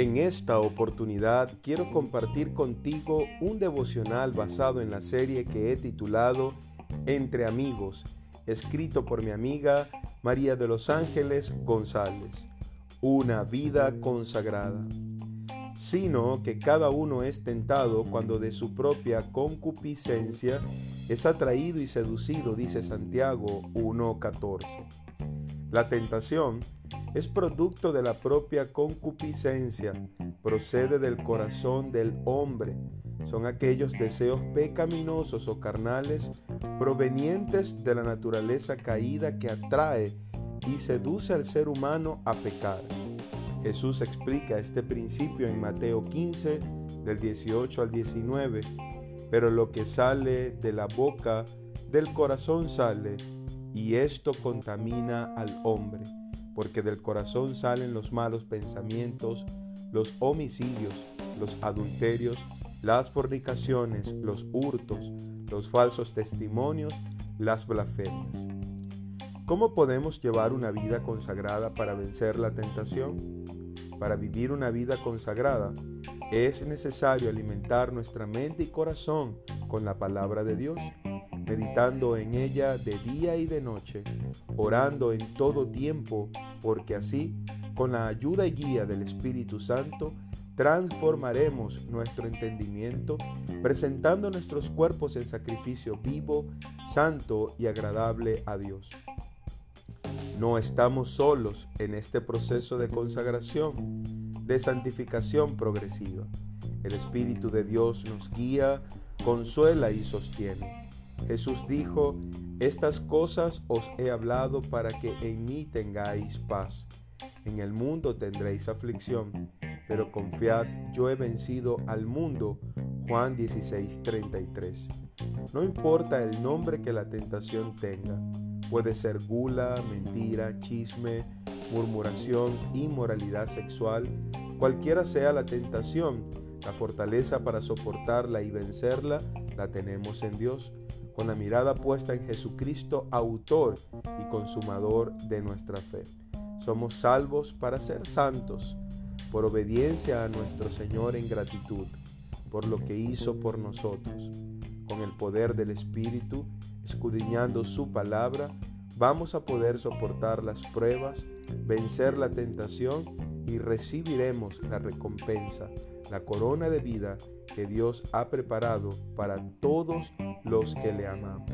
En esta oportunidad quiero compartir contigo un devocional basado en la serie que he titulado Entre amigos, escrito por mi amiga María de los Ángeles González. Una vida consagrada. Sino que cada uno es tentado cuando de su propia concupiscencia es atraído y seducido, dice Santiago 1.14. La tentación es producto de la propia concupiscencia, procede del corazón del hombre. Son aquellos deseos pecaminosos o carnales provenientes de la naturaleza caída que atrae y seduce al ser humano a pecar. Jesús explica este principio en Mateo 15, del 18 al 19, pero lo que sale de la boca del corazón sale, y esto contamina al hombre porque del corazón salen los malos pensamientos, los homicidios, los adulterios, las fornicaciones, los hurtos, los falsos testimonios, las blasfemias. ¿Cómo podemos llevar una vida consagrada para vencer la tentación? Para vivir una vida consagrada es necesario alimentar nuestra mente y corazón con la palabra de Dios meditando en ella de día y de noche, orando en todo tiempo, porque así, con la ayuda y guía del Espíritu Santo, transformaremos nuestro entendimiento, presentando nuestros cuerpos en sacrificio vivo, santo y agradable a Dios. No estamos solos en este proceso de consagración, de santificación progresiva. El Espíritu de Dios nos guía, consuela y sostiene. Jesús dijo, estas cosas os he hablado para que en mí tengáis paz. En el mundo tendréis aflicción, pero confiad, yo he vencido al mundo. Juan 16:33. No importa el nombre que la tentación tenga, puede ser gula, mentira, chisme, murmuración, inmoralidad sexual, cualquiera sea la tentación, la fortaleza para soportarla y vencerla la tenemos en Dios con la mirada puesta en Jesucristo, autor y consumador de nuestra fe. Somos salvos para ser santos, por obediencia a nuestro Señor en gratitud, por lo que hizo por nosotros. Con el poder del Espíritu, escudriñando su palabra, vamos a poder soportar las pruebas, vencer la tentación y recibiremos la recompensa, la corona de vida que Dios ha preparado para todos los que le amamos.